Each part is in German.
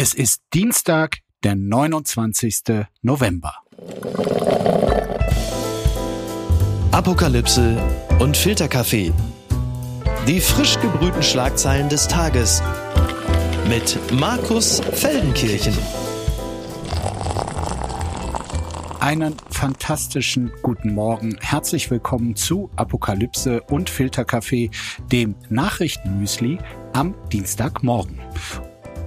Es ist Dienstag, der 29. November. Apokalypse und Filterkaffee. Die frisch gebrühten Schlagzeilen des Tages mit Markus Feldenkirchen. Einen fantastischen guten Morgen. Herzlich willkommen zu Apokalypse und Filterkaffee, dem Nachrichtenmüsli am Dienstagmorgen.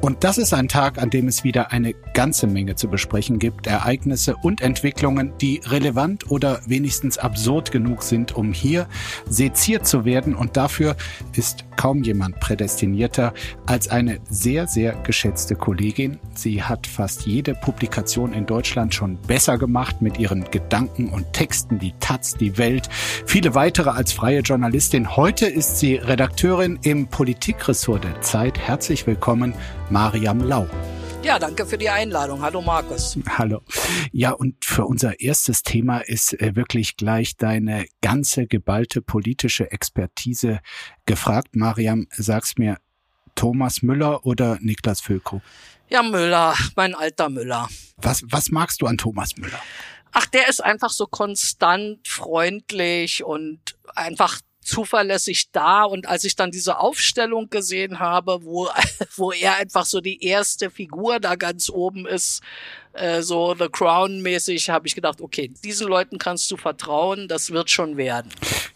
Und das ist ein Tag, an dem es wieder eine ganze Menge zu besprechen gibt. Ereignisse und Entwicklungen, die relevant oder wenigstens absurd genug sind, um hier seziert zu werden. Und dafür ist kaum jemand prädestinierter als eine sehr, sehr geschätzte Kollegin. Sie hat fast jede Publikation in Deutschland schon besser gemacht mit ihren Gedanken und Texten, die Taz, die Welt, viele weitere als freie Journalistin. Heute ist sie Redakteurin im Politikressort der Zeit. Herzlich willkommen, Mariam Lau. Ja, danke für die Einladung. Hallo Markus. Hallo. Ja, und für unser erstes Thema ist äh, wirklich gleich deine ganze geballte politische Expertise gefragt. Mariam, sag's mir, Thomas Müller oder Niklas Füllkrug? Ja, Müller, mein alter Müller. Was, was magst du an Thomas Müller? Ach, der ist einfach so konstant freundlich und einfach zuverlässig da. Und als ich dann diese Aufstellung gesehen habe, wo, wo er einfach so die erste Figur da ganz oben ist, äh, so The Crown-mäßig, habe ich gedacht, okay, diesen Leuten kannst du vertrauen, das wird schon werden.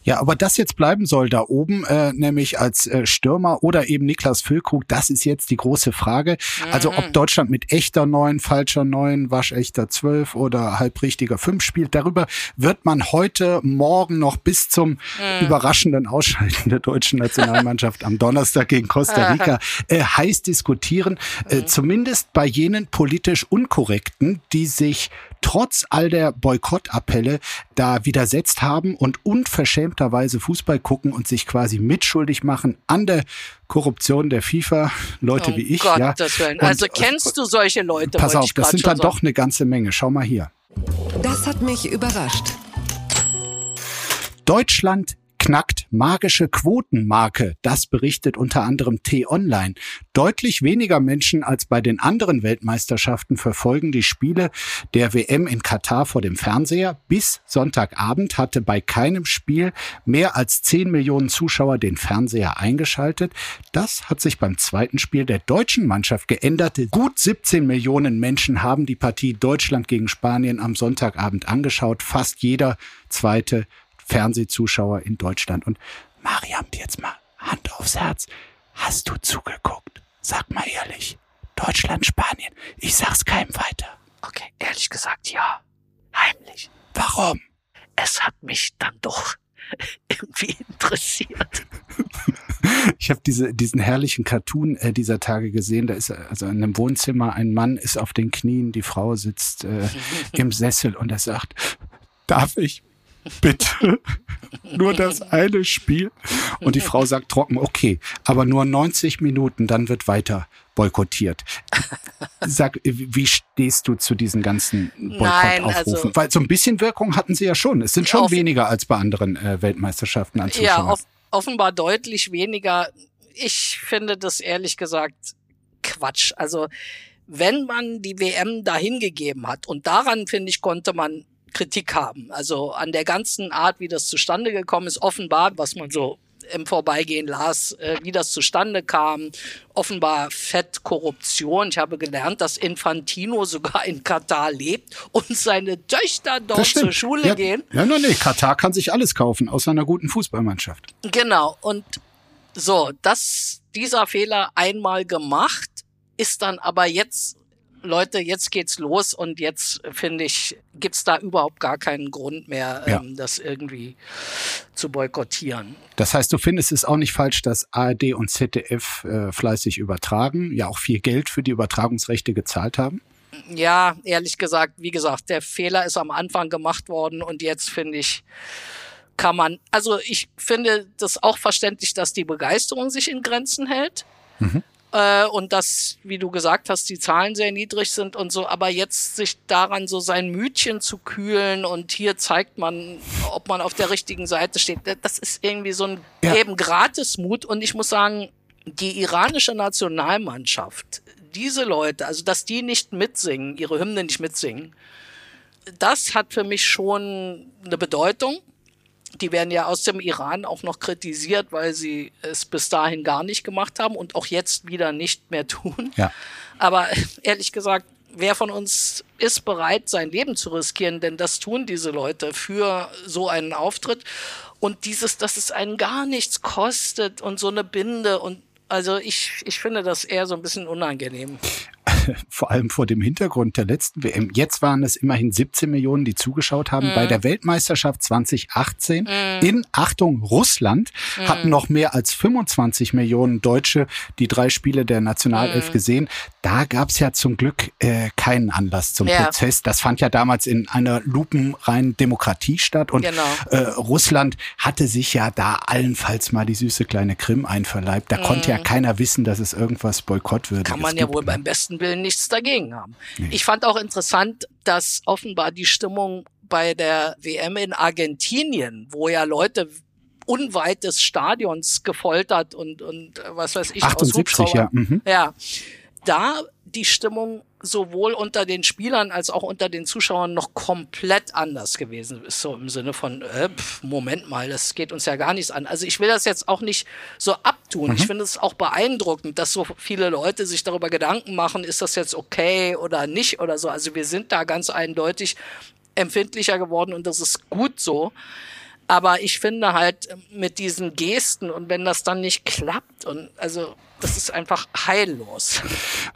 Ja, aber das jetzt bleiben soll da oben, äh, nämlich als äh, Stürmer oder eben Niklas Füllkrug, das ist jetzt die große Frage. Mhm. Also ob mhm. Deutschland mit echter Neun, falscher Neun, waschechter Zwölf oder halbrichtiger Fünf spielt, darüber wird man heute, morgen noch bis zum mhm. überraschenden Ausscheiden der deutschen Nationalmannschaft am Donnerstag gegen Costa Rica äh, heiß diskutieren. Äh, mhm. Zumindest bei jenen politisch unkorrekten, die sich trotz all der Boykottappelle da widersetzt haben und unverschämterweise Fußball gucken und sich quasi mitschuldig machen an der Korruption der FIFA, Leute oh wie ich. Gott, ja. Und, also kennst du solche Leute? Pass auf, das sind dann doch eine ganze Menge. Schau mal hier. Das hat mich überrascht. Deutschland knackt magische Quotenmarke. Das berichtet unter anderem T-Online. Deutlich weniger Menschen als bei den anderen Weltmeisterschaften verfolgen die Spiele der WM in Katar vor dem Fernseher. Bis Sonntagabend hatte bei keinem Spiel mehr als 10 Millionen Zuschauer den Fernseher eingeschaltet. Das hat sich beim zweiten Spiel der deutschen Mannschaft geändert. Gut 17 Millionen Menschen haben die Partie Deutschland gegen Spanien am Sonntagabend angeschaut. Fast jeder zweite Fernsehzuschauer in Deutschland. Und Mariam, jetzt mal Hand aufs Herz. Hast du zugeguckt? Sag mal ehrlich. Deutschland, Spanien. Ich sag's keinem weiter. Okay, ehrlich gesagt, ja. Heimlich. Warum? Es hat mich dann doch irgendwie interessiert. Ich habe diese, diesen herrlichen Cartoon äh, dieser Tage gesehen. Da ist also in einem Wohnzimmer ein Mann ist auf den Knien, die Frau sitzt äh, im Sessel und er sagt, darf ich bitte. nur das eine Spiel. Und die Frau sagt trocken, okay, aber nur 90 Minuten, dann wird weiter boykottiert. Sag, wie stehst du zu diesen ganzen Boykottaufrufen? Also, Weil so ein bisschen Wirkung hatten sie ja schon. Es sind schon weniger als bei anderen äh, Weltmeisterschaften an Zuschauern. Ja, off offenbar deutlich weniger. Ich finde das ehrlich gesagt Quatsch. Also wenn man die WM dahin gegeben hat und daran finde ich konnte man Kritik haben. Also an der ganzen Art, wie das zustande gekommen ist, offenbar, was man so im Vorbeigehen las, äh, wie das zustande kam. Offenbar Fettkorruption. Ich habe gelernt, dass Infantino sogar in Katar lebt und seine Töchter dort zur Schule ja, gehen. Ja, nein, nee, Katar kann sich alles kaufen, außer einer guten Fußballmannschaft. Genau. Und so, dass dieser Fehler einmal gemacht, ist dann aber jetzt Leute, jetzt geht's los und jetzt finde ich, gibt's da überhaupt gar keinen Grund mehr, ja. ähm, das irgendwie zu boykottieren. Das heißt, du findest es auch nicht falsch, dass ARD und ZDF äh, fleißig übertragen, ja auch viel Geld für die Übertragungsrechte gezahlt haben? Ja, ehrlich gesagt, wie gesagt, der Fehler ist am Anfang gemacht worden und jetzt finde ich, kann man, also ich finde das auch verständlich, dass die Begeisterung sich in Grenzen hält. Mhm äh, und dass, wie du gesagt hast, die Zahlen sehr niedrig sind und so, aber jetzt sich daran so sein Mütchen zu kühlen und hier zeigt man, ob man auf der richtigen Seite steht, das ist irgendwie so ein ja. eben Gratismut und ich muss sagen, die iranische Nationalmannschaft, diese Leute, also dass die nicht mitsingen, ihre Hymne nicht mitsingen, das hat für mich schon eine Bedeutung. Die werden ja aus dem Iran auch noch kritisiert, weil sie es bis dahin gar nicht gemacht haben und auch jetzt wieder nicht mehr tun. Ja. Aber ehrlich gesagt, wer von uns ist bereit, sein Leben zu riskieren? Denn das tun diese Leute für so einen Auftritt. Und dieses, dass es einen gar nichts kostet und so eine Binde und also ich, ich finde das eher so ein bisschen unangenehm vor allem vor dem Hintergrund der letzten WM. Jetzt waren es immerhin 17 Millionen, die zugeschaut haben. Mhm. Bei der Weltmeisterschaft 2018 mhm. in, Achtung, Russland mhm. hatten noch mehr als 25 Millionen Deutsche die drei Spiele der Nationalelf mhm. gesehen. Da gab es ja zum Glück äh, keinen Anlass zum ja. Prozess. Das fand ja damals in einer lupenreinen Demokratie statt. Und genau. äh, Russland hatte sich ja da allenfalls mal die süße kleine Krim einverleibt. Da konnte ja mhm. keiner wissen, dass es irgendwas Boykott würde. Kann man ja wohl beim besten Willen nichts dagegen haben. Nee. Ich fand auch interessant, dass offenbar die Stimmung bei der WM in Argentinien, wo ja Leute unweit des Stadions gefoltert und, und äh, was weiß ich, 78, ja. Mhm. ja, da die Stimmung sowohl unter den Spielern als auch unter den Zuschauern noch komplett anders gewesen ist. So im Sinne von, äh, pf, Moment mal, das geht uns ja gar nichts an. Also ich will das jetzt auch nicht so abtun. Mhm. Ich finde es auch beeindruckend, dass so viele Leute sich darüber Gedanken machen, ist das jetzt okay oder nicht oder so. Also wir sind da ganz eindeutig empfindlicher geworden und das ist gut so. Aber ich finde halt mit diesen Gesten und wenn das dann nicht klappt und also das ist einfach heillos.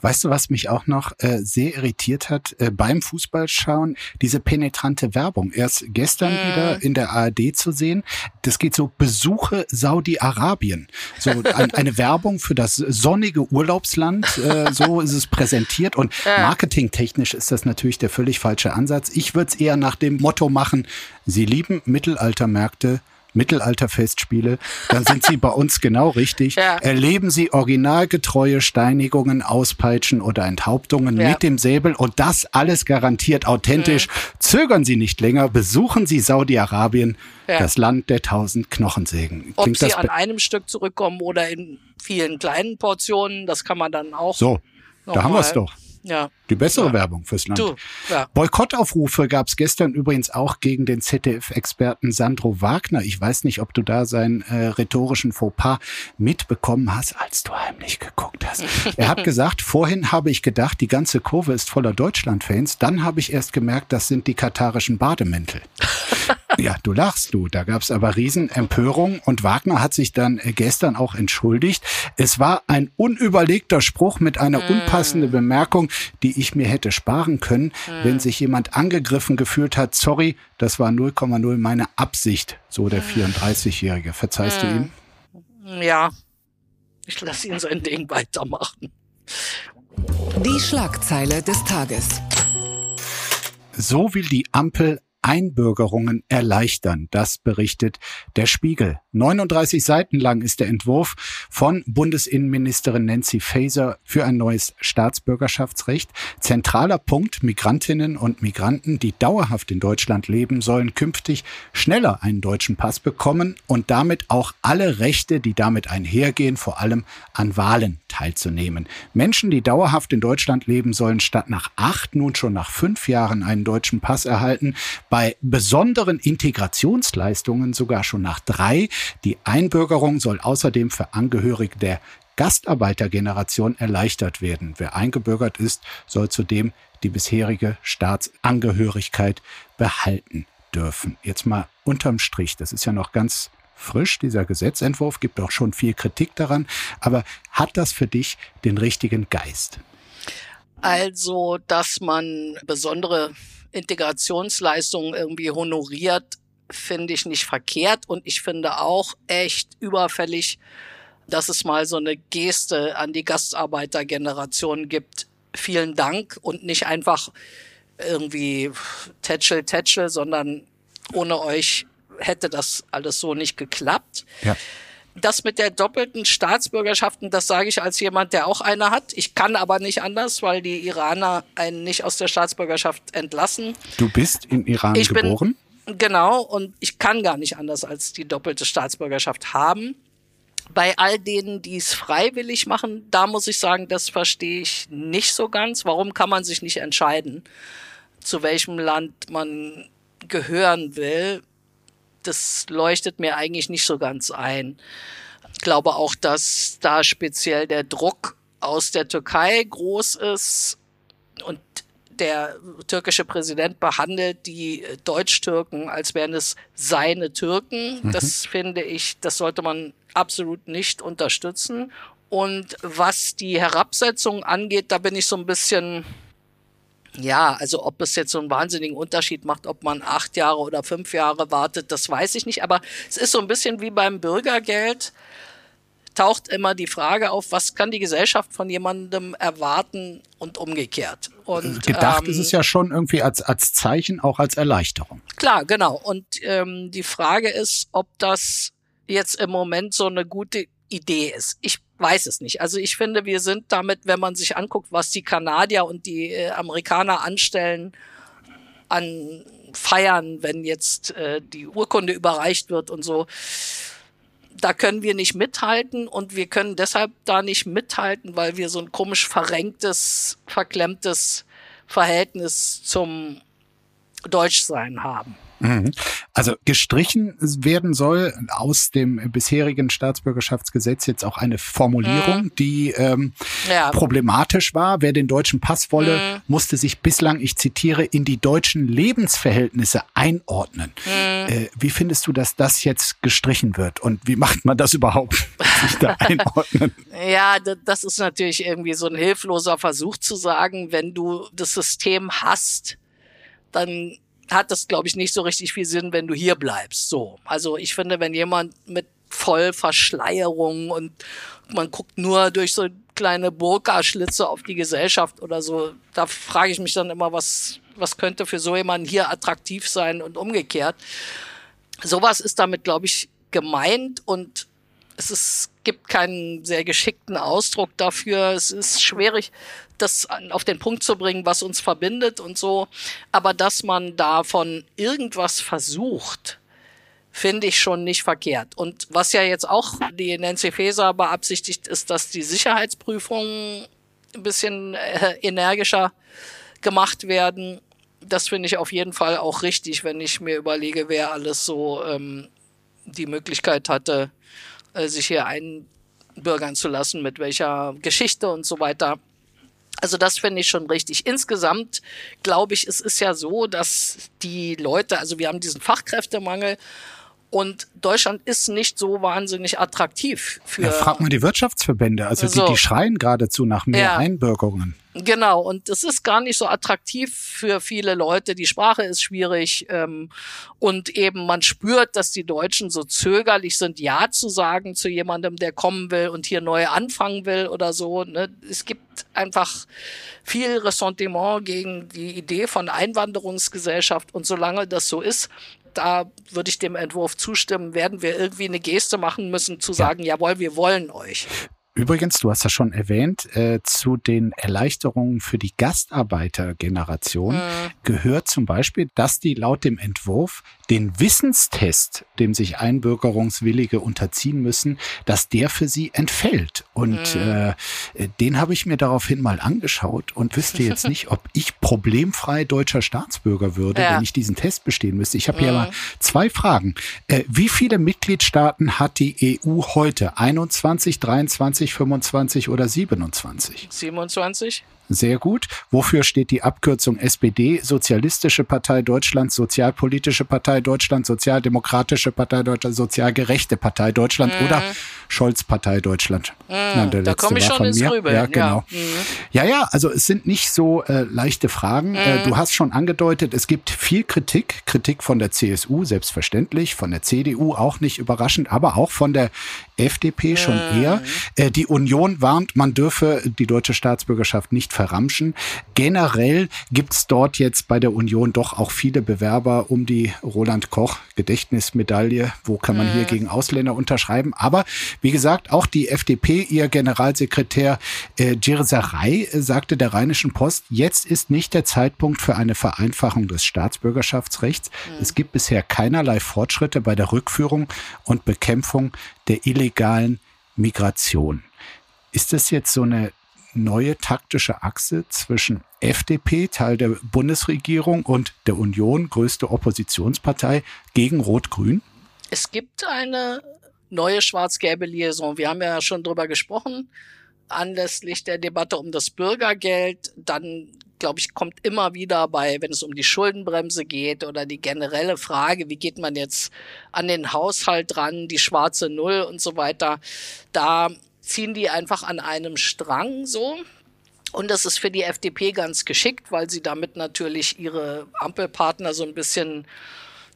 Weißt du, was mich auch noch äh, sehr irritiert hat äh, beim Fußballschauen? Diese penetrante Werbung. Erst gestern mm. wieder in der ARD zu sehen. Das geht so Besuche Saudi-Arabien. So ein, eine Werbung für das sonnige Urlaubsland. Äh, so ist es präsentiert. Und marketingtechnisch ist das natürlich der völlig falsche Ansatz. Ich würde es eher nach dem Motto machen, Sie lieben Mittelaltermärkte Mittelalterfestspiele, dann sind Sie bei uns genau richtig. Ja. Erleben Sie originalgetreue Steinigungen, Auspeitschen oder Enthauptungen ja. mit dem Säbel und das alles garantiert authentisch. Mhm. Zögern Sie nicht länger, besuchen Sie Saudi-Arabien, ja. das Land der tausend Knochensägen. Ob Sie an einem Stück zurückkommen oder in vielen kleinen Portionen, das kann man dann auch. So, da haben wir es doch. Ja. Die bessere ja. Werbung fürs Land. Du, ja. Boykottaufrufe gab es gestern übrigens auch gegen den ZDF-Experten Sandro Wagner. Ich weiß nicht, ob du da seinen äh, rhetorischen Fauxpas mitbekommen hast, als du heimlich geguckt hast. er hat gesagt, vorhin habe ich gedacht, die ganze Kurve ist voller Deutschland-Fans. Dann habe ich erst gemerkt, das sind die katarischen Bademäntel. ja, du lachst du. Da gab es aber Riesenempörung und Wagner hat sich dann äh, gestern auch entschuldigt. Es war ein unüberlegter Spruch mit einer mm. unpassenden Bemerkung, die ich mir hätte sparen können, mhm. wenn sich jemand angegriffen gefühlt hat. Sorry, das war 0,0 meine Absicht, so der 34-Jährige. Verzeihst mhm. du ihm? Ja, ich lasse ihn sein Ding weitermachen. Die Schlagzeile des Tages. So will die Ampel Einbürgerungen erleichtern. Das berichtet der Spiegel. 39 Seiten lang ist der Entwurf von Bundesinnenministerin Nancy Faeser für ein neues Staatsbürgerschaftsrecht. Zentraler Punkt, Migrantinnen und Migranten, die dauerhaft in Deutschland leben, sollen künftig schneller einen deutschen Pass bekommen und damit auch alle Rechte, die damit einhergehen, vor allem an Wahlen teilzunehmen. Menschen, die dauerhaft in Deutschland leben, sollen statt nach acht nun schon nach fünf Jahren einen deutschen Pass erhalten. Bei besonderen Integrationsleistungen sogar schon nach drei. Die Einbürgerung soll außerdem für Angehörige der Gastarbeitergeneration erleichtert werden. Wer eingebürgert ist, soll zudem die bisherige Staatsangehörigkeit behalten dürfen. Jetzt mal unterm Strich, das ist ja noch ganz frisch, dieser Gesetzentwurf, gibt auch schon viel Kritik daran, aber hat das für dich den richtigen Geist? Also, dass man besondere Integrationsleistungen irgendwie honoriert, finde ich nicht verkehrt und ich finde auch echt überfällig, dass es mal so eine Geste an die Gastarbeitergeneration gibt. Vielen Dank und nicht einfach irgendwie tätschel, tätschel, sondern ohne euch hätte das alles so nicht geklappt. Ja. Das mit der doppelten Staatsbürgerschaften, das sage ich als jemand, der auch eine hat. Ich kann aber nicht anders, weil die Iraner einen nicht aus der Staatsbürgerschaft entlassen. Du bist im Iran ich geboren? Bin, genau, und ich kann gar nicht anders als die doppelte Staatsbürgerschaft haben. Bei all denen, die es freiwillig machen, da muss ich sagen, das verstehe ich nicht so ganz. Warum kann man sich nicht entscheiden, zu welchem Land man gehören will? Das leuchtet mir eigentlich nicht so ganz ein. Ich glaube auch, dass da speziell der Druck aus der Türkei groß ist und der türkische Präsident behandelt die Deutsch-Türken, als wären es seine Türken. Mhm. Das finde ich, das sollte man absolut nicht unterstützen. Und was die Herabsetzung angeht, da bin ich so ein bisschen, ja, also ob es jetzt so einen wahnsinnigen Unterschied macht, ob man acht Jahre oder fünf Jahre wartet, das weiß ich nicht. Aber es ist so ein bisschen wie beim Bürgergeld taucht immer die Frage auf, was kann die Gesellschaft von jemandem erwarten und umgekehrt. Und, Gedacht ähm, ist es ja schon irgendwie als, als Zeichen, auch als Erleichterung. Klar, genau. Und ähm, die Frage ist, ob das jetzt im Moment so eine gute Idee ist. Ich weiß es nicht. Also ich finde, wir sind damit, wenn man sich anguckt, was die Kanadier und die äh, Amerikaner anstellen an Feiern, wenn jetzt äh, die Urkunde überreicht wird und so, da können wir nicht mithalten und wir können deshalb da nicht mithalten, weil wir so ein komisch verrenktes, verklemmtes Verhältnis zum Deutschsein haben. Mhm. Also gestrichen werden soll aus dem bisherigen Staatsbürgerschaftsgesetz jetzt auch eine Formulierung, mhm. die ähm, ja. problematisch war. Wer den deutschen Pass wolle, mhm. musste sich bislang, ich zitiere, in die deutschen Lebensverhältnisse einordnen. Mhm. Äh, wie findest du, dass das jetzt gestrichen wird? Und wie macht man das überhaupt, sich da einordnen? Ja, das ist natürlich irgendwie so ein hilfloser Versuch zu sagen, wenn du das System hast, dann hat das, glaube ich, nicht so richtig viel Sinn, wenn du hier bleibst. So. Also ich finde, wenn jemand mit Vollverschleierung und man guckt nur durch so kleine Burka-Schlitze auf die Gesellschaft oder so, da frage ich mich dann immer, was, was könnte für so jemanden hier attraktiv sein und umgekehrt. Sowas ist damit, glaube ich, gemeint und es ist, gibt keinen sehr geschickten Ausdruck dafür. Es ist schwierig das auf den Punkt zu bringen, was uns verbindet und so. Aber dass man davon irgendwas versucht, finde ich schon nicht verkehrt. Und was ja jetzt auch die Nancy Faeser beabsichtigt, ist, dass die Sicherheitsprüfungen ein bisschen äh, energischer gemacht werden. Das finde ich auf jeden Fall auch richtig, wenn ich mir überlege, wer alles so ähm, die Möglichkeit hatte, äh, sich hier einbürgern zu lassen, mit welcher Geschichte und so weiter. Also das finde ich schon richtig. Insgesamt glaube ich, es ist ja so, dass die Leute, also wir haben diesen Fachkräftemangel und Deutschland ist nicht so wahnsinnig attraktiv für. Ja, frag mal die Wirtschaftsverbände. Also so. die, die schreien geradezu nach mehr ja. Einbürgerungen. Genau, und es ist gar nicht so attraktiv für viele Leute. Die Sprache ist schwierig ähm, und eben man spürt, dass die Deutschen so zögerlich sind, Ja zu sagen zu jemandem, der kommen will und hier neu anfangen will oder so. Ne? Es gibt einfach viel Ressentiment gegen die Idee von Einwanderungsgesellschaft und solange das so ist, da würde ich dem Entwurf zustimmen, werden wir irgendwie eine Geste machen müssen, zu sagen, ja. jawohl, wir wollen euch. Übrigens, du hast das schon erwähnt, äh, zu den Erleichterungen für die Gastarbeitergeneration mhm. gehört zum Beispiel, dass die laut dem Entwurf den Wissenstest, dem sich Einbürgerungswillige unterziehen müssen, dass der für sie entfällt. Und mhm. äh, den habe ich mir daraufhin mal angeschaut und wüsste jetzt nicht, ob ich problemfrei deutscher Staatsbürger würde, ja. wenn ich diesen Test bestehen müsste. Ich habe mhm. hier mal zwei Fragen. Äh, wie viele Mitgliedstaaten hat die EU heute? 21, 23, 25 oder 27? 27. Sehr gut. Wofür steht die Abkürzung SPD? Sozialistische Partei Deutschland, Sozialpolitische Partei Deutschland, Sozialdemokratische Partei Deutschland, Sozialgerechte Partei Deutschland mm. oder Scholz Partei Deutschland? Mm. Nein, der da komme ich schon ins mir. Grübeln. Ja, genau. Ja. Mm. ja, ja, also es sind nicht so äh, leichte Fragen. Äh, du hast schon angedeutet, es gibt viel Kritik. Kritik von der CSU, selbstverständlich, von der CDU auch nicht überraschend, aber auch von der FDP schon eher. Äh, die Union warnt, man dürfe die deutsche Staatsbürgerschaft nicht verramschen. Generell gibt's dort jetzt bei der Union doch auch viele Bewerber um die Roland Koch Gedächtnismedaille. Wo kann man hier mhm. gegen Ausländer unterschreiben? Aber wie gesagt, auch die FDP, ihr Generalsekretär äh, Girzarei äh, sagte der Rheinischen Post, jetzt ist nicht der Zeitpunkt für eine Vereinfachung des Staatsbürgerschaftsrechts. Mhm. Es gibt bisher keinerlei Fortschritte bei der Rückführung und Bekämpfung der illegalen Migration. Ist das jetzt so eine neue taktische Achse zwischen FDP, Teil der Bundesregierung, und der Union, größte Oppositionspartei, gegen Rot-Grün? Es gibt eine neue schwarz-gelbe Liaison. Wir haben ja schon drüber gesprochen, anlässlich der Debatte um das Bürgergeld. Dann, glaube ich, kommt immer wieder bei, wenn es um die Schuldenbremse geht oder die generelle Frage, wie geht man jetzt an den Haushalt ran, die schwarze Null und so weiter. Da ziehen die einfach an einem Strang so. Und das ist für die FDP ganz geschickt, weil sie damit natürlich ihre Ampelpartner so ein bisschen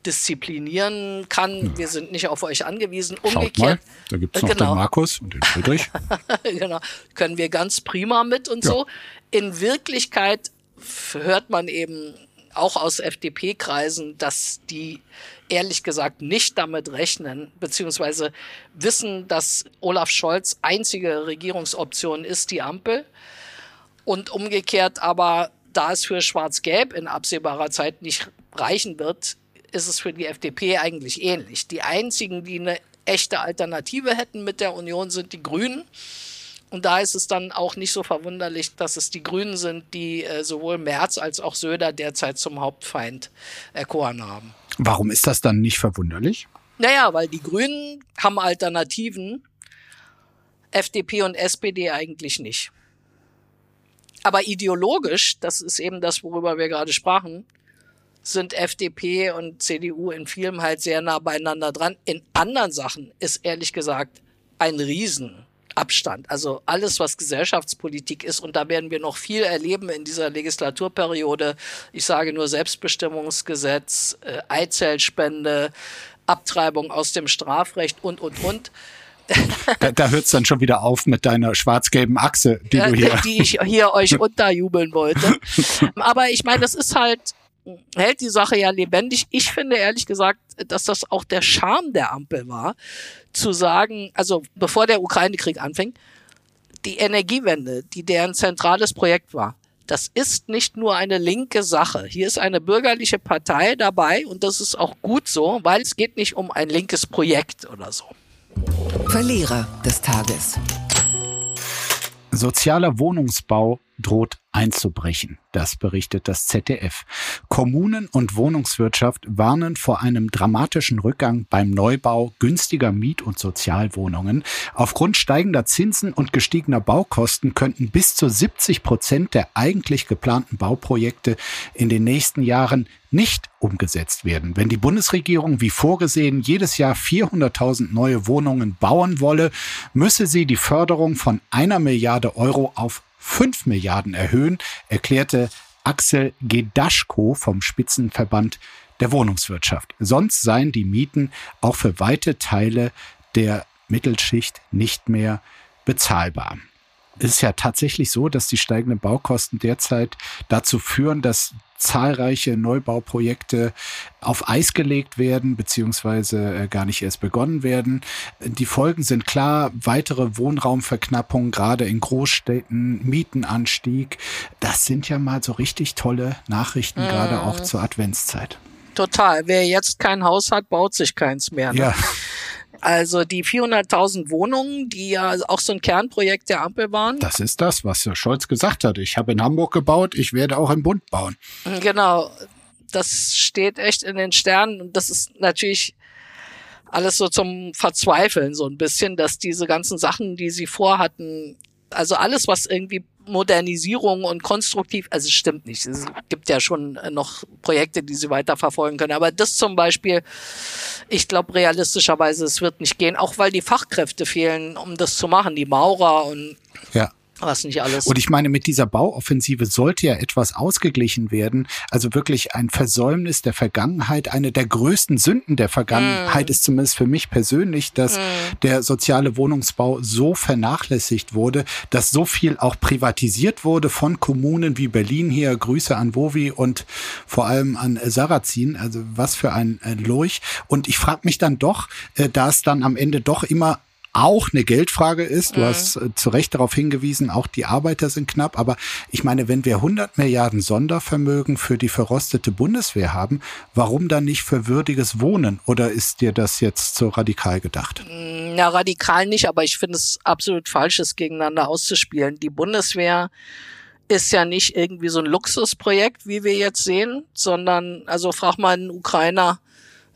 disziplinieren kann. Ja. Wir sind nicht auf euch angewiesen. Umgekehrt. Schaut mal, da gibt's noch genau. den Markus und den Friedrich. genau. Können wir ganz prima mit und ja. so. In Wirklichkeit hört man eben auch aus FDP-Kreisen, dass die ehrlich gesagt nicht damit rechnen, beziehungsweise wissen, dass Olaf Scholz einzige Regierungsoption ist, die Ampel. Und umgekehrt aber, da es für Schwarz-Gelb in absehbarer Zeit nicht reichen wird, ist es für die FDP eigentlich ähnlich. Die einzigen, die eine echte Alternative hätten mit der Union, sind die Grünen. Und da ist es dann auch nicht so verwunderlich, dass es die Grünen sind, die äh, sowohl Merz als auch Söder derzeit zum Hauptfeind erkoren haben. Warum ist das dann nicht verwunderlich? Naja, weil die Grünen haben Alternativen, FDP und SPD eigentlich nicht. Aber ideologisch, das ist eben das, worüber wir gerade sprachen, sind FDP und CDU in vielem halt sehr nah beieinander dran. In anderen Sachen ist ehrlich gesagt ein Riesenabstand. Also alles, was Gesellschaftspolitik ist, und da werden wir noch viel erleben in dieser Legislaturperiode. Ich sage nur Selbstbestimmungsgesetz, äh, Eizellspende, Abtreibung aus dem Strafrecht und, und, und. Da, da hört es dann schon wieder auf mit deiner schwarz-gelben Achse, die ja, du hier. Die ich hier euch unterjubeln wollte. Aber ich meine, das ist halt, hält die Sache ja lebendig. Ich finde ehrlich gesagt, dass das auch der Charme der Ampel war, zu sagen, also bevor der Ukraine-Krieg anfing, die Energiewende, die deren zentrales Projekt war, das ist nicht nur eine linke Sache. Hier ist eine bürgerliche Partei dabei und das ist auch gut so, weil es geht nicht um ein linkes Projekt oder so. Verlierer des Tages. Sozialer Wohnungsbau droht einzubrechen. Das berichtet das ZDF. Kommunen und Wohnungswirtschaft warnen vor einem dramatischen Rückgang beim Neubau günstiger Miet- und Sozialwohnungen. Aufgrund steigender Zinsen und gestiegener Baukosten könnten bis zu 70 Prozent der eigentlich geplanten Bauprojekte in den nächsten Jahren nicht umgesetzt werden. Wenn die Bundesregierung wie vorgesehen jedes Jahr 400.000 neue Wohnungen bauen wolle, müsse sie die Förderung von einer Milliarde Euro auf 5 Milliarden erhöhen, erklärte Axel Gedaschko vom Spitzenverband der Wohnungswirtschaft. Sonst seien die Mieten auch für weite Teile der Mittelschicht nicht mehr bezahlbar. Es ist ja tatsächlich so, dass die steigenden Baukosten derzeit dazu führen, dass zahlreiche Neubauprojekte auf Eis gelegt werden, beziehungsweise äh, gar nicht erst begonnen werden. Die Folgen sind klar, weitere Wohnraumverknappung, gerade in Großstädten, Mietenanstieg. Das sind ja mal so richtig tolle Nachrichten, mhm. gerade auch zur Adventszeit. Total. Wer jetzt kein Haus hat, baut sich keins mehr. Ne? Ja. Also die 400.000 Wohnungen, die ja auch so ein Kernprojekt der Ampel waren. Das ist das, was Herr Scholz gesagt hat. Ich habe in Hamburg gebaut, ich werde auch im Bund bauen. Genau. Das steht echt in den Sternen und das ist natürlich alles so zum Verzweifeln so ein bisschen, dass diese ganzen Sachen, die sie vorhatten, also alles, was irgendwie Modernisierung und konstruktiv, also es stimmt nicht. Es gibt ja schon noch Projekte, die sie weiterverfolgen können. Aber das zum Beispiel, ich glaube realistischerweise, es wird nicht gehen, auch weil die Fachkräfte fehlen, um das zu machen. Die Maurer und ja was nicht alles. Und ich meine, mit dieser Bauoffensive sollte ja etwas ausgeglichen werden. Also wirklich ein Versäumnis der Vergangenheit. Eine der größten Sünden der Vergangenheit mm. ist zumindest für mich persönlich, dass mm. der soziale Wohnungsbau so vernachlässigt wurde, dass so viel auch privatisiert wurde von Kommunen wie Berlin hier. Grüße an Wovi und vor allem an Sarrazin. Also was für ein Lurch. Und ich frage mich dann doch, äh, da es dann am Ende doch immer auch eine Geldfrage ist. Du mhm. hast äh, zu Recht darauf hingewiesen, auch die Arbeiter sind knapp. Aber ich meine, wenn wir 100 Milliarden Sondervermögen für die verrostete Bundeswehr haben, warum dann nicht für würdiges Wohnen? Oder ist dir das jetzt so radikal gedacht? Na, radikal nicht, aber ich finde es absolut falsch, es gegeneinander auszuspielen. Die Bundeswehr ist ja nicht irgendwie so ein Luxusprojekt, wie wir jetzt sehen, sondern, also frag mal einen Ukrainer,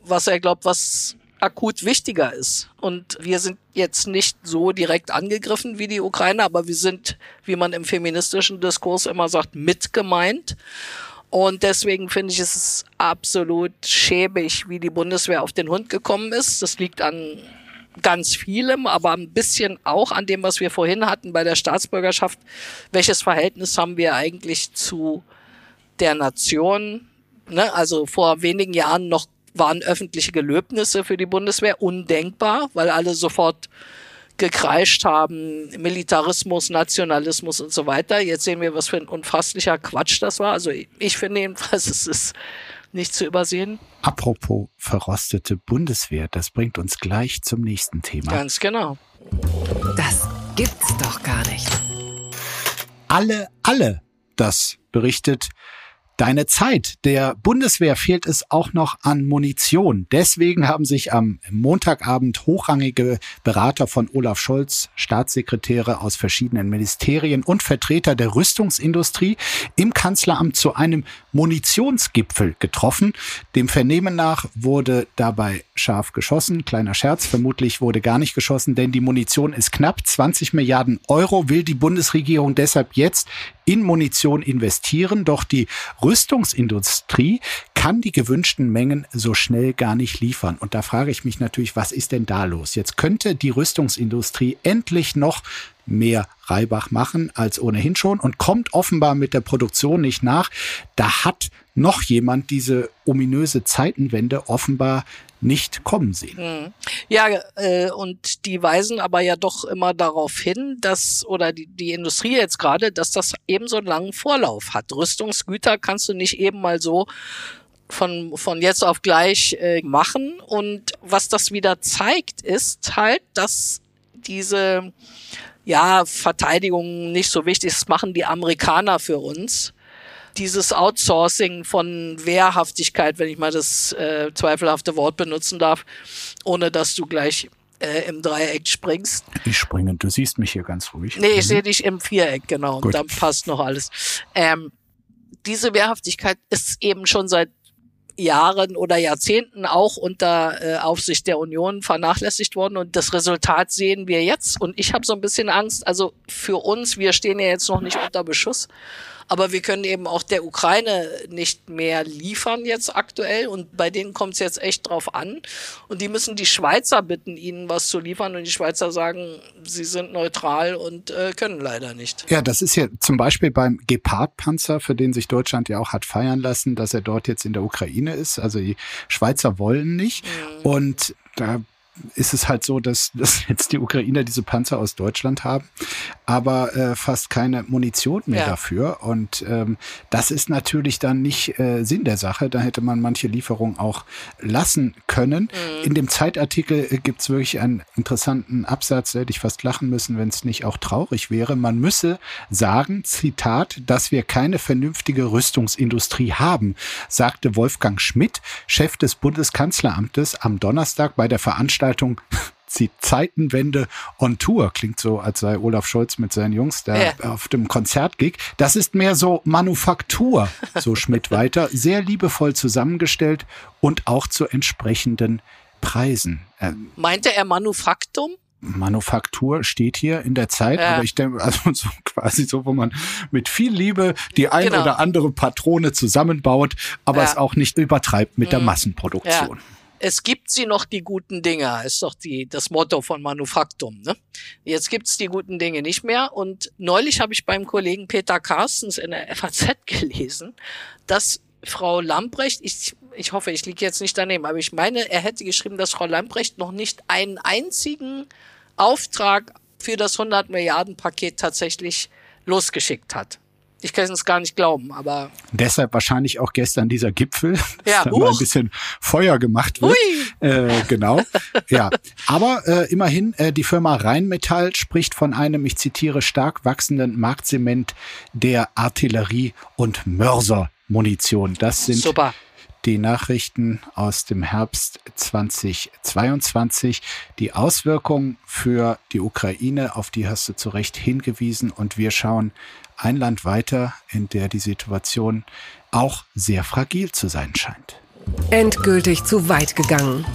was er glaubt, was akut wichtiger ist. Und wir sind jetzt nicht so direkt angegriffen wie die Ukrainer, aber wir sind, wie man im feministischen Diskurs immer sagt, mitgemeint. Und deswegen finde ich es absolut schäbig, wie die Bundeswehr auf den Hund gekommen ist. Das liegt an ganz vielem, aber ein bisschen auch an dem, was wir vorhin hatten bei der Staatsbürgerschaft. Welches Verhältnis haben wir eigentlich zu der Nation? Ne? Also vor wenigen Jahren noch waren öffentliche Gelöbnisse für die Bundeswehr undenkbar, weil alle sofort gekreischt haben, Militarismus, Nationalismus und so weiter. Jetzt sehen wir, was für ein unfasslicher Quatsch das war. Also ich finde jedenfalls, es ist nicht zu übersehen. Apropos verrostete Bundeswehr, das bringt uns gleich zum nächsten Thema. Ganz genau. Das gibt's doch gar nicht. Alle, alle, das berichtet Deine Zeit. Der Bundeswehr fehlt es auch noch an Munition. Deswegen haben sich am Montagabend hochrangige Berater von Olaf Scholz, Staatssekretäre aus verschiedenen Ministerien und Vertreter der Rüstungsindustrie im Kanzleramt zu einem Munitionsgipfel getroffen. Dem Vernehmen nach wurde dabei scharf geschossen. Kleiner Scherz, vermutlich wurde gar nicht geschossen, denn die Munition ist knapp. 20 Milliarden Euro will die Bundesregierung deshalb jetzt in Munition investieren. Doch die Rüstungsindustrie kann die gewünschten Mengen so schnell gar nicht liefern. Und da frage ich mich natürlich, was ist denn da los? Jetzt könnte die Rüstungsindustrie endlich noch mehr Reibach machen als ohnehin schon und kommt offenbar mit der Produktion nicht nach. Da hat noch jemand diese ominöse Zeitenwende offenbar nicht kommen sehen. Hm. Ja, äh, und die weisen aber ja doch immer darauf hin, dass, oder die, die Industrie jetzt gerade, dass das eben so einen langen Vorlauf hat. Rüstungsgüter kannst du nicht eben mal so von, von jetzt auf gleich äh, machen. Und was das wieder zeigt, ist halt, dass diese ja, Verteidigung nicht so wichtig das machen die Amerikaner für uns dieses Outsourcing von Wehrhaftigkeit, wenn ich mal das äh, zweifelhafte Wort benutzen darf, ohne dass du gleich äh, im Dreieck springst. Ich springe, du siehst mich hier ganz ruhig. Nee, ich mhm. sehe dich im Viereck, genau. Gut. Und dann passt noch alles. Ähm, diese Wehrhaftigkeit ist eben schon seit Jahren oder Jahrzehnten auch unter äh, Aufsicht der Union vernachlässigt worden. Und das Resultat sehen wir jetzt. Und ich habe so ein bisschen Angst, also für uns, wir stehen ja jetzt noch nicht unter Beschuss aber wir können eben auch der Ukraine nicht mehr liefern jetzt aktuell. Und bei denen kommt es jetzt echt drauf an. Und die müssen die Schweizer bitten, ihnen was zu liefern. Und die Schweizer sagen, sie sind neutral und äh, können leider nicht. Ja, das ist ja zum Beispiel beim Gepard-Panzer, für den sich Deutschland ja auch hat feiern lassen, dass er dort jetzt in der Ukraine ist. Also die Schweizer wollen nicht. Mhm. Und da ist es halt so, dass, dass jetzt die Ukrainer diese Panzer aus Deutschland haben, aber äh, fast keine Munition mehr ja. dafür. Und ähm, das ist natürlich dann nicht äh, Sinn der Sache. Da hätte man manche Lieferungen auch lassen können. Mhm. In dem Zeitartikel äh, gibt es wirklich einen interessanten Absatz, da hätte ich fast lachen müssen, wenn es nicht auch traurig wäre. Man müsse sagen, Zitat, dass wir keine vernünftige Rüstungsindustrie haben, sagte Wolfgang Schmidt, Chef des Bundeskanzleramtes, am Donnerstag bei der Veranstaltung die Zeitenwende on Tour. Klingt so, als sei Olaf Scholz mit seinen Jungs da ja. auf dem Konzert gig. Das ist mehr so Manufaktur, so Schmidt weiter. Sehr liebevoll zusammengestellt und auch zu entsprechenden Preisen. Ähm, Meinte er Manufaktum? Manufaktur steht hier in der Zeit, ja. aber ich denke, also so quasi so, wo man mit viel Liebe die ein genau. oder andere Patrone zusammenbaut, aber ja. es auch nicht übertreibt mit mhm. der Massenproduktion. Ja es gibt sie noch die guten Dinge, ist doch die, das Motto von Manufaktum. Ne? Jetzt gibt's die guten Dinge nicht mehr. Und neulich habe ich beim Kollegen Peter Carstens in der FAZ gelesen, dass Frau Lamprecht, ich, ich hoffe, ich liege jetzt nicht daneben, aber ich meine, er hätte geschrieben, dass Frau Lamprecht noch nicht einen einzigen Auftrag für das 100 Milliarden Paket tatsächlich losgeschickt hat. Ich kann es gar nicht glauben, aber. Deshalb wahrscheinlich auch gestern dieser Gipfel, dass Ja, da mal ein bisschen Feuer gemacht wird. Hui. Äh, genau. Ja. Aber äh, immerhin, äh, die Firma Rheinmetall spricht von einem, ich zitiere, stark wachsenden Marktsegment der Artillerie- und Mörsermunition. Das sind Super. Die Nachrichten aus dem Herbst 2022. Die Auswirkungen für die Ukraine, auf die hast du zu Recht hingewiesen. Und wir schauen ein Land weiter, in der die Situation auch sehr fragil zu sein scheint. Endgültig zu weit gegangen.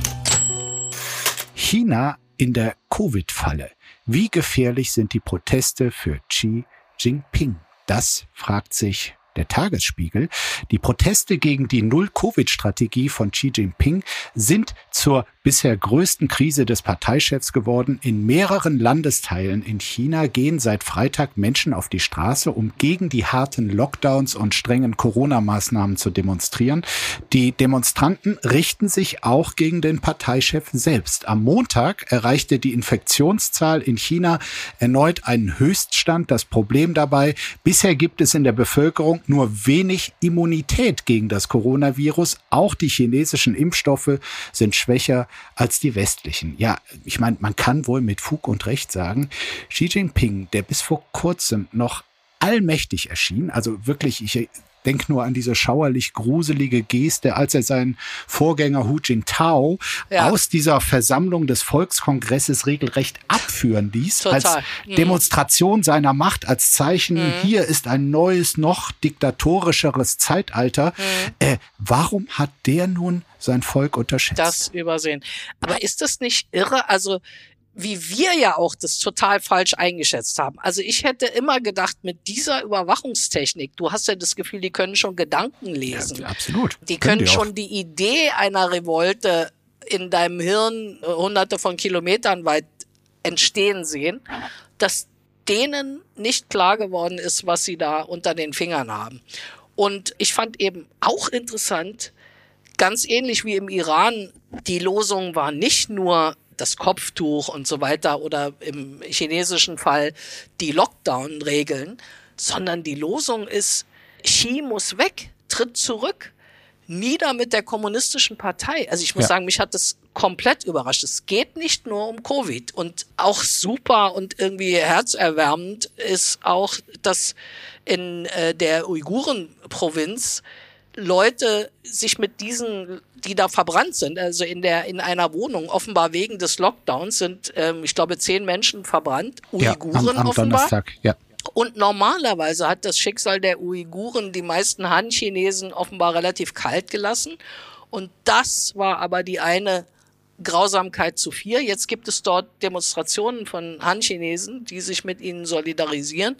China in der Covid-Falle. Wie gefährlich sind die Proteste für Xi Jinping? Das fragt sich der Tagesspiegel. Die Proteste gegen die Null-Covid-Strategie von Xi Jinping sind zur bisher größten Krise des Parteichefs geworden. In mehreren Landesteilen in China gehen seit Freitag Menschen auf die Straße, um gegen die harten Lockdowns und strengen Corona-Maßnahmen zu demonstrieren. Die Demonstranten richten sich auch gegen den Parteichef selbst. Am Montag erreichte die Infektionszahl in China erneut einen Höchststand. Das Problem dabei, bisher gibt es in der Bevölkerung nur wenig Immunität gegen das Coronavirus. Auch die chinesischen Impfstoffe sind schwächer als die westlichen. Ja, ich meine, man kann wohl mit Fug und Recht sagen, Xi Jinping, der bis vor kurzem noch allmächtig erschien, also wirklich, ich denk nur an diese schauerlich gruselige Geste, als er seinen Vorgänger Hu Jintao Ja. aus dieser Versammlung des Volkskongresses regelrecht abführen ließ, Total. als Mhm. Demonstration seiner Macht, als Zeichen, hier ist ein neues, noch diktatorischeres Zeitalter. Mhm. Äh, warum hat der nun sein Volk unterschätzt? das übersehen. Aber ist das nicht irre? Also wie wir ja auch das total falsch eingeschätzt haben. Also ich hätte immer gedacht, mit dieser Überwachungstechnik, du hast ja das Gefühl, die können schon Gedanken lesen. ja, absolut. Die können die auch. schon die Idee einer Revolte in deinem Hirn äh, hunderte von Kilometern weit entstehen sehen, dass denen nicht klar geworden ist, was sie da unter den Fingern haben. Und ich fand eben auch interessant, ganz ähnlich wie im Iran, die Losung war nicht nur das Kopftuch und so weiter oder im chinesischen Fall die Lockdown-Regeln, sondern die Losung ist, Xi muss weg, tritt zurück, nieder mit der kommunistischen Partei. Also ich muss Ja. sagen, mich hat das komplett überrascht. Es geht nicht nur um Covid und auch super und irgendwie herzerwärmend ist auch, dass in äh, der Uiguren-Provinz Leute sich mit diesen, die da verbrannt sind, also in der in einer Wohnung, offenbar wegen des Lockdowns sind, ähm, ich glaube, zehn Menschen verbrannt, ja, Uiguren am, am offenbar. Donnerstag. Ja. Und normalerweise hat das Schicksal der Uiguren die meisten Han-Chinesen offenbar relativ kalt gelassen. Und das war aber die eine Grausamkeit zu viel. Jetzt gibt es dort Demonstrationen von Han-Chinesen, die sich mit ihnen solidarisieren.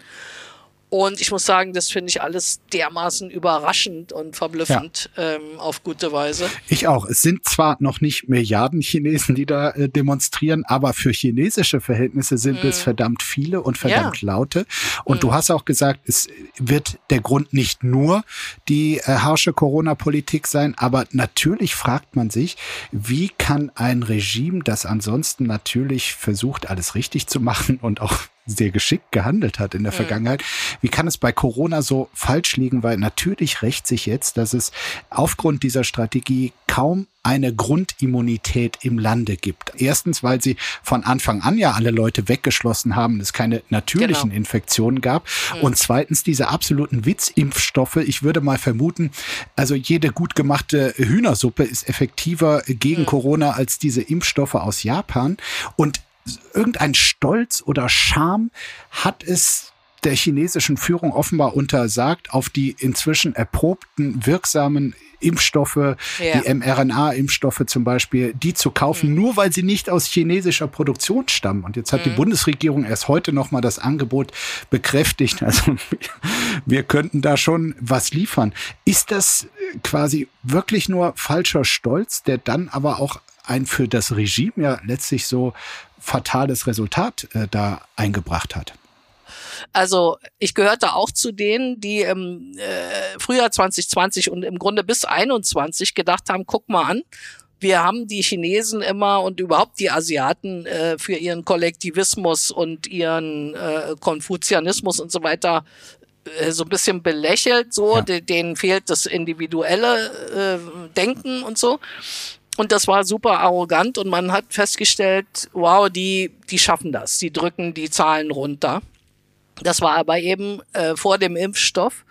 Und ich muss sagen, das finde ich alles dermaßen überraschend und verblüffend ähm, auf gute Weise. Ich auch. Es sind zwar noch nicht Milliarden Chinesen, die da äh, demonstrieren, aber für chinesische Verhältnisse sind es verdammt viele und verdammt laute. Und du hast auch gesagt, es wird der Grund nicht nur die äh, harsche Corona-Politik sein, aber natürlich fragt man sich, wie kann ein Regime, das ansonsten natürlich versucht, alles richtig zu machen und auch sehr geschickt gehandelt hat in der Vergangenheit. Wie kann es bei Corona so falsch liegen? Weil natürlich rächt sich jetzt, dass es aufgrund dieser Strategie kaum eine Grundimmunität im Lande gibt. Erstens, weil sie von Anfang an ja alle Leute weggeschlossen haben, es keine natürlichen Genau. Infektionen gab. Und zweitens diese absoluten Witzimpfstoffe. Ich würde mal vermuten, also jede gut gemachte Hühnersuppe ist effektiver gegen Corona als diese Impfstoffe aus Japan. Und irgendein Stolz oder Scham hat es der chinesischen Führung offenbar untersagt, auf die inzwischen erprobten, wirksamen Impfstoffe, Ja. die mRNA-Impfstoffe zum Beispiel, die zu kaufen, nur weil sie nicht aus chinesischer Produktion stammen. Und jetzt hat die Bundesregierung erst heute nochmal das Angebot bekräftigt. Also wir könnten da schon was liefern. Ist das quasi wirklich nur falscher Stolz, der dann aber auch ein für das Regime ja letztlich so fatales Resultat äh, da eingebracht hat? Also ich gehörte auch zu denen, die im äh, Frühjahr 2020 und im Grunde bis 21 gedacht haben, guck mal an, wir haben die Chinesen immer und überhaupt die Asiaten äh, für ihren Kollektivismus und ihren äh, Konfuzianismus und so weiter äh, so ein bisschen belächelt, so, ja. denen fehlt das individuelle äh, Denken und so. Und das war super arrogant und man hat festgestellt, wow, die, die schaffen das, die drücken die Zahlen runter. Das war aber eben äh, vor dem Impfstoff.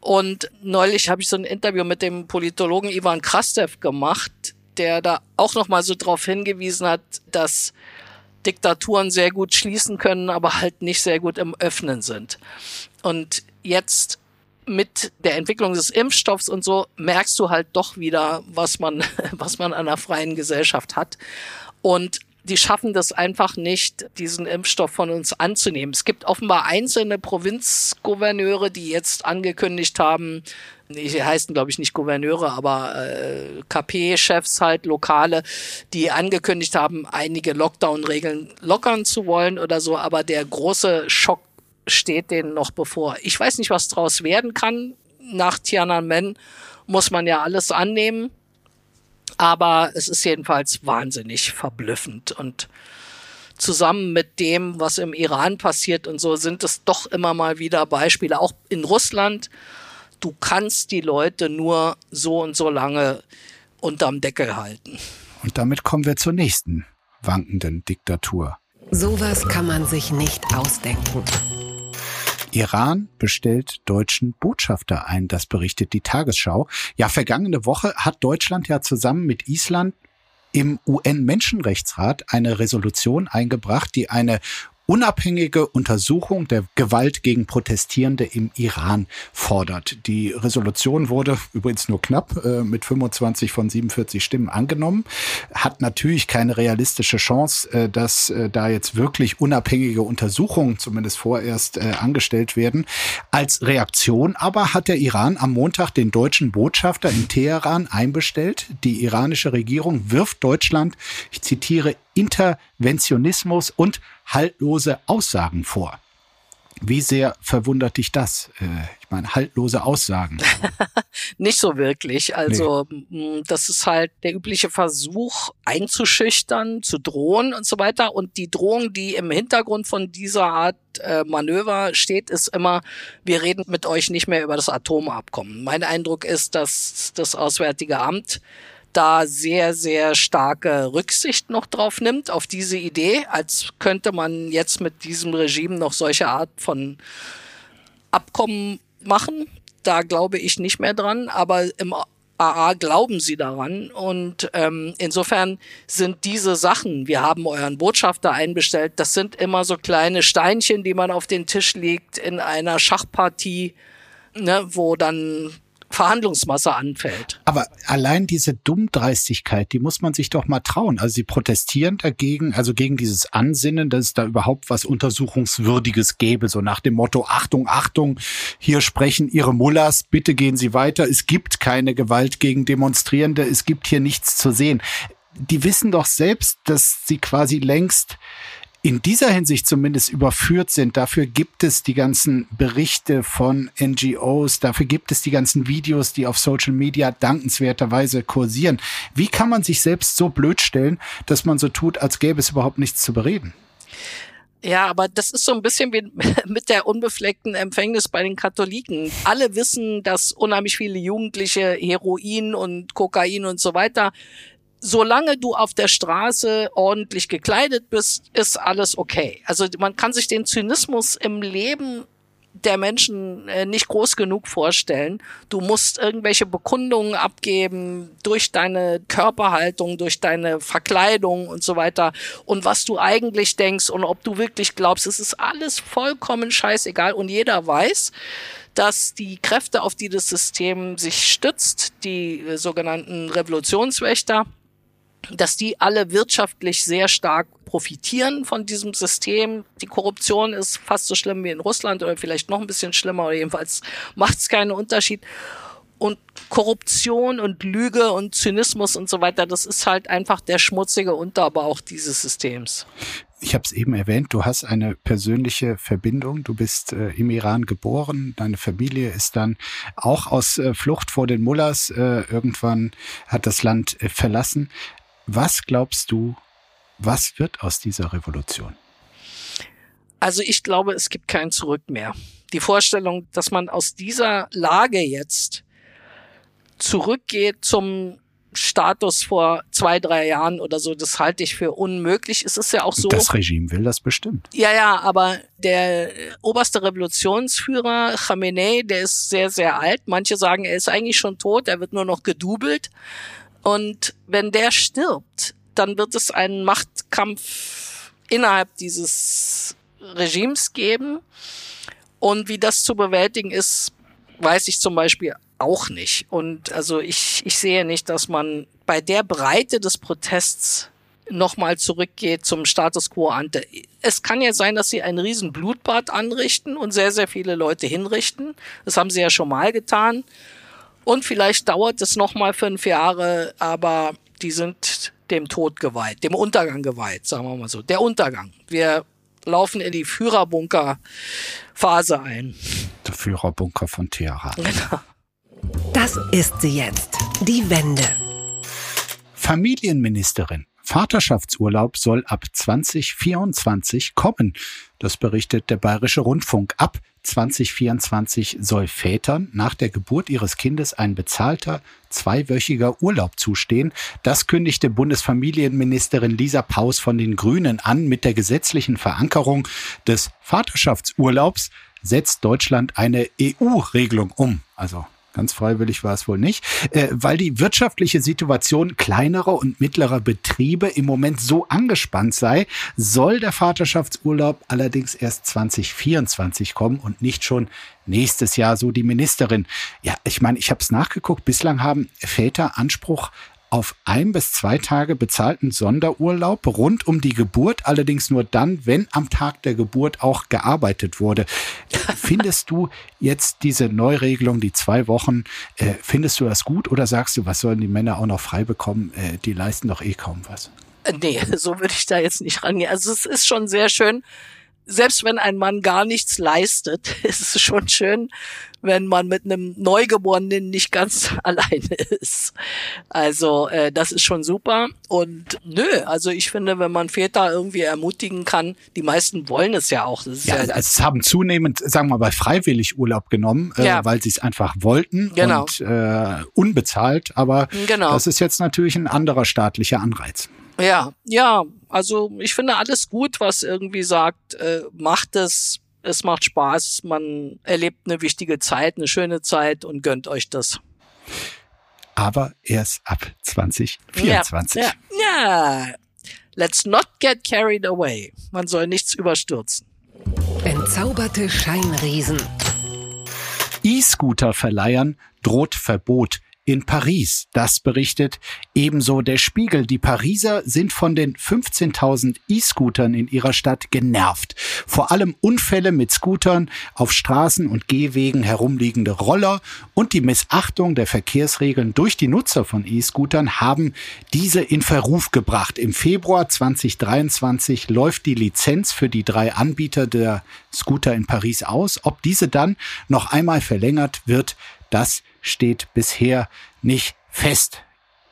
Und neulich habe ich so ein Interview mit dem Politologen Ivan Krastev gemacht, der da auch nochmal so drauf hingewiesen hat, dass Diktaturen sehr gut schließen können, aber halt nicht sehr gut im Öffnen sind. Und jetzt mit der Entwicklung des Impfstoffs und so merkst du halt doch wieder, was man, was man an einer freien Gesellschaft hat. Und die schaffen das einfach nicht, diesen Impfstoff von uns anzunehmen. Es gibt offenbar einzelne Provinzgouverneure, die jetzt angekündigt haben, die heißen glaube ich nicht Gouverneure, aber äh, KP-Chefs halt, lokale, die angekündigt haben, einige Lockdown-Regeln lockern zu wollen oder so, aber der große Schock steht denen noch bevor. Ich weiß nicht, was draus werden kann. Nach Tiananmen muss man ja alles annehmen. Aber es ist jedenfalls wahnsinnig verblüffend und zusammen mit dem, was im Iran passiert und so, sind es doch immer mal wieder Beispiele. Auch in Russland, du kannst die Leute nur so und so lange unterm Deckel halten. Und damit kommen wir zur nächsten wankenden Diktatur. Sowas kann man sich nicht ausdenken. Iran bestellt deutschen Botschafter ein, das berichtet die Tagesschau. Ja, vergangene Woche hat Deutschland ja zusammen mit Island im UN-Menschenrechtsrat eine Resolution eingebracht, die eine unabhängige Untersuchung der Gewalt gegen Protestierende im Iran fordert. Die Resolution wurde übrigens nur knapp äh, mit 25 von 47 Stimmen angenommen, hat natürlich keine realistische Chance, äh, dass äh, da jetzt wirklich unabhängige Untersuchungen zumindest vorerst äh, angestellt werden. Als Reaktion aber hat der Iran am Montag den deutschen Botschafter in Teheran einbestellt. Die iranische Regierung wirft Deutschland, ich zitiere, Interventionismus und haltlose Aussagen vor. Wie sehr verwundert dich das? Äh, ich meine, haltlose Aussagen. Nicht so wirklich. Also nee. das ist halt der übliche Versuch, einzuschüchtern, zu drohen und so weiter. Und die Drohung, die im Hintergrund von dieser Art äh, Manöver steht, ist immer, wir reden mit euch nicht mehr über das Atomabkommen. Mein Eindruck ist, dass das Auswärtige Amt da sehr, sehr starke Rücksicht noch drauf nimmt auf diese Idee, als könnte man jetzt mit diesem Regime noch solche Art von Abkommen machen. Da glaube ich nicht mehr dran, aber im AA glauben sie daran. Und ähm, insofern sind diese Sachen, wir haben euren Botschafter einbestellt, das sind immer so kleine Steinchen, die man auf den Tisch legt in einer Schachpartie, ne, wo dann Verhandlungsmasse anfällt. Aber allein diese Dummdreistigkeit, die muss man sich doch mal trauen. Also sie protestieren dagegen, also gegen dieses Ansinnen, dass es da überhaupt was Untersuchungswürdiges gäbe, so nach dem Motto, Achtung, Achtung, hier sprechen Ihre Mullers, bitte gehen Sie weiter, es gibt keine Gewalt gegen Demonstrierende, es gibt hier nichts zu sehen. Die wissen doch selbst, dass sie quasi längst in dieser Hinsicht zumindest überführt sind. Dafür gibt es die ganzen Berichte von NGOs, dafür gibt es die ganzen Videos, die auf Social Media dankenswerterweise kursieren. Wie kann man sich selbst so blöd stellen, dass man so tut, als gäbe es überhaupt nichts zu bereden? Ja, aber das ist so ein bisschen wie mit der unbefleckten Empfängnis bei den Katholiken. Alle wissen, dass unheimlich viele Jugendliche Heroin und Kokain und so weiter solange du auf der Straße ordentlich gekleidet bist, ist alles okay. Also man kann sich den Zynismus im Leben der Menschen äh, nicht groß genug vorstellen. Du musst irgendwelche Bekundungen abgeben durch deine Körperhaltung, durch deine Verkleidung und so weiter. Und was du eigentlich denkst und ob du wirklich glaubst, es ist alles vollkommen scheißegal. Und jeder weiß, dass die Kräfte, auf die das System sich stützt, die äh, sogenannten Revolutionswächter, dass die alle wirtschaftlich sehr stark profitieren von diesem System. Die Korruption ist fast so schlimm wie in Russland oder vielleicht noch ein bisschen schlimmer oder jedenfalls macht es keinen Unterschied. Und Korruption und Lüge und Zynismus und so weiter, das ist halt einfach der schmutzige Unterbauch dieses Systems. Ich habe es eben erwähnt, du hast eine persönliche Verbindung. Du bist äh, im Iran geboren. Deine Familie ist dann auch aus äh, Flucht vor den Mullahs äh, irgendwann hat das Land äh, verlassen. Was glaubst du, was wird aus dieser Revolution? Also ich glaube, es gibt kein Zurück mehr. Die Vorstellung, dass man aus dieser Lage jetzt zurückgeht zum Status vor zwei, drei Jahren oder so, das halte ich für unmöglich. Es ist ja auch so. Das Regime will das bestimmt. Ja, ja, aber der oberste Revolutionsführer Khamenei, der ist sehr, sehr alt. Manche sagen, er ist eigentlich schon tot, er wird nur noch gedubelt. Und wenn der stirbt, dann wird es einen Machtkampf innerhalb dieses Regimes geben. Und wie das zu bewältigen ist, weiß ich zum Beispiel auch nicht. Und also ich, ich sehe nicht, dass man bei der Breite des Protests nochmal zurückgeht zum Status quo ante. Es kann ja sein, dass sie einen riesen Blutbad anrichten und sehr, sehr viele Leute hinrichten. Das haben sie ja schon mal getan. Und vielleicht dauert es nochmal fünf Jahre, aber die sind dem Tod geweiht, dem Untergang geweiht, sagen wir mal so. Der Untergang. Wir laufen in die Führerbunker-Phase ein. Der Führerbunker von Teheran. Genau. Das ist sie jetzt. Die Wende. Familienministerin. Vaterschaftsurlaub soll ab 2024 kommen. Das berichtet der Bayerische Rundfunk. Ab 2024 soll Vätern nach der Geburt ihres Kindes ein bezahlter zweiwöchiger Urlaub zustehen. Das kündigte Bundesfamilienministerin Lisa Paus von den Grünen an. Mit der gesetzlichen Verankerung des Vaterschaftsurlaubs setzt Deutschland eine EU-Regelung um. Also Ganz freiwillig war es wohl nicht, äh, weil die wirtschaftliche Situation kleinerer und mittlerer Betriebe im Moment so angespannt sei, soll der Vaterschaftsurlaub allerdings erst 2024 kommen und nicht schon nächstes Jahr, so die Ministerin. Ja, ich meine, ich habe es nachgeguckt, bislang haben Väter Anspruch auf ein bis zwei Tage bezahlten Sonderurlaub rund um die Geburt, allerdings nur dann, wenn am Tag der Geburt auch gearbeitet wurde. Findest du jetzt diese Neuregelung, die zwei Wochen, äh, findest du das gut oder sagst du, was sollen die Männer auch noch frei bekommen? Äh, die leisten doch eh kaum was. Äh, nee, so würde ich da jetzt nicht rangehen. Also es ist schon sehr schön, selbst wenn ein Mann gar nichts leistet, ist es schon schön, wenn man mit einem Neugeborenen nicht ganz alleine ist. Also äh, das ist schon super. Und nö, also ich finde, wenn man Väter irgendwie ermutigen kann, die meisten wollen es ja auch. ja, ja, es haben zunehmend, sagen wir mal, freiwillig Urlaub genommen, äh, ja. weil sie es einfach wollten genau. und äh, unbezahlt. Aber genau. das ist jetzt natürlich ein anderer staatlicher Anreiz. Ja, ja, also ich finde alles gut, was irgendwie sagt, äh, macht es, es macht Spaß, man erlebt eine wichtige Zeit, eine schöne Zeit und gönnt euch das. Aber erst ab 2024. Ja, ja, ja. Let's not get carried away. Man soll nichts überstürzen. Entzauberte Scheinriesen. E-Scooter-Verleihern droht Verbot in Paris. Das berichtet ebenso der Spiegel. Die Pariser sind von den 15.000 E-Scootern in ihrer Stadt genervt. Vor allem Unfälle mit Scootern auf Straßen und Gehwegen herumliegende Roller und die Missachtung der Verkehrsregeln durch die Nutzer von E-Scootern haben diese in Verruf gebracht. Im Februar 2023 läuft die Lizenz für die drei Anbieter der Scooter in Paris aus. Ob diese dann noch einmal verlängert wird, das steht bisher nicht fest.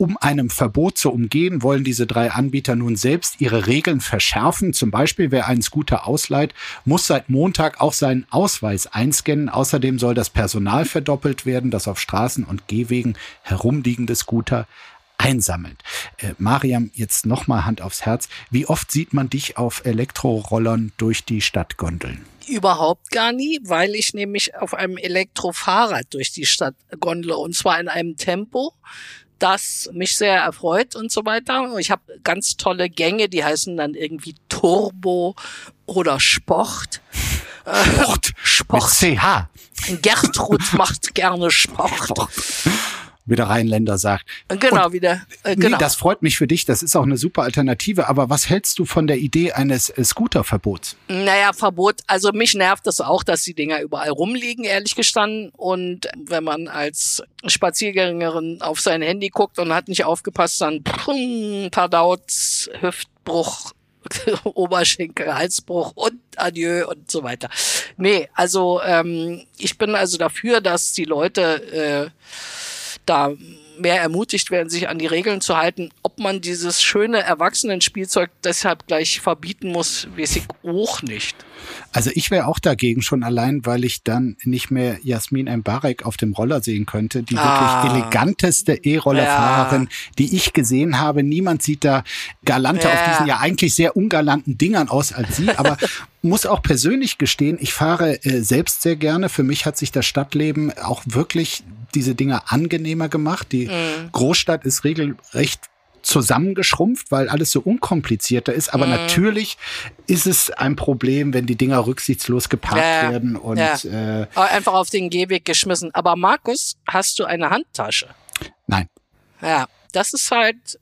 Um einem Verbot zu umgehen, wollen diese drei Anbieter nun selbst ihre Regeln verschärfen. Zum Beispiel, wer einen Scooter ausleiht, muss seit Montag auch seinen Ausweis einscannen. Außerdem soll das Personal verdoppelt werden, das auf Straßen und Gehwegen herumliegende Scooter einsammelt. Äh, Mariam, jetzt nochmal Hand aufs Herz. Wie oft sieht man dich auf Elektrorollern durch die Stadtgondeln? Überhaupt gar nie, weil ich nämlich auf einem Elektrofahrrad durch die Stadt gondle und zwar in einem Tempo, das mich sehr erfreut und so weiter. Ich habe ganz tolle Gänge, die heißen dann irgendwie Turbo oder Sport. Sport. Sport. Mit CH. Gertrud macht gerne Sport wie der Rheinländer sagt. Genau, Und, wieder. Äh, genau. Nee, das freut mich für dich. Das ist auch eine super Alternative. Aber was hältst du von der Idee eines äh, Scooterverbots? Naja, Verbot. Also mich nervt es das auch, dass die Dinger überall rumliegen, ehrlich gestanden. Und wenn man als Spaziergängerin auf sein Handy guckt und hat nicht aufgepasst, dann pff, Tadaut, Hüftbruch, Oberschenkel, Halsbruch und Adieu und so weiter. Nee, also ähm, ich bin also dafür, dass die Leute äh, da mehr ermutigt werden, sich an die Regeln zu halten. Ob man dieses schöne Erwachsenenspielzeug deshalb gleich verbieten muss, weiß ich auch nicht. Also ich wäre auch dagegen schon allein, weil ich dann nicht mehr Jasmin Mbarek auf dem Roller sehen könnte, die ah. wirklich eleganteste E-Rollerfahrerin, ja. die ich gesehen habe. Niemand sieht da galanter ja. auf diesen ja eigentlich sehr ungalanten Dingern aus als sie, aber muss auch persönlich gestehen, ich fahre äh, selbst sehr gerne. Für mich hat sich das Stadtleben auch wirklich diese Dinge angenehmer gemacht. Die mhm. Großstadt ist regelrecht zusammengeschrumpft, weil alles so unkomplizierter ist. Aber mhm. natürlich ist es ein Problem, wenn die Dinger rücksichtslos geparkt ja, werden und ja. äh, einfach auf den Gehweg geschmissen. Aber Markus, hast du eine Handtasche? Nein. Ja, das ist halt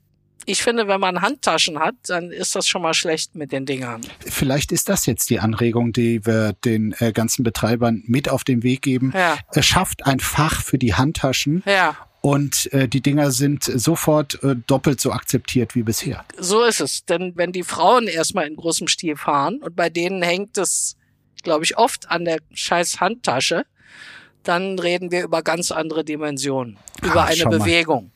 ich finde, wenn man Handtaschen hat, dann ist das schon mal schlecht mit den Dingern. Vielleicht ist das jetzt die Anregung, die wir den äh, ganzen Betreibern mit auf den Weg geben. Ja. Es schafft ein Fach für die Handtaschen. Ja. Und äh, die Dinger sind sofort äh, doppelt so akzeptiert wie bisher. So ist es. Denn wenn die Frauen erstmal in großem Stil fahren und bei denen hängt es, glaube ich, oft an der scheiß Handtasche, dann reden wir über ganz andere Dimensionen, über Ach, eine Bewegung.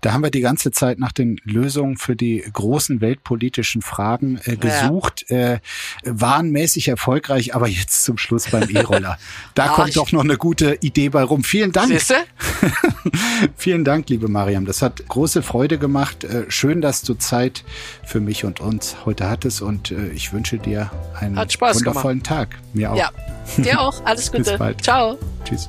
Da haben wir die ganze Zeit nach den Lösungen für die großen weltpolitischen Fragen äh, gesucht, ja. äh, waren mäßig erfolgreich, aber jetzt zum Schluss beim E-Roller. Da Ach, kommt doch noch eine gute Idee bei rum. Vielen Dank. Vielen Dank, liebe Mariam. Das hat große Freude gemacht. Äh, schön, dass du Zeit für mich und uns heute hattest und äh, ich wünsche dir einen wundervollen gemacht. Tag. Mir auch. Ja, dir auch. Alles Gute. Bis bald. Ciao. Tschüss.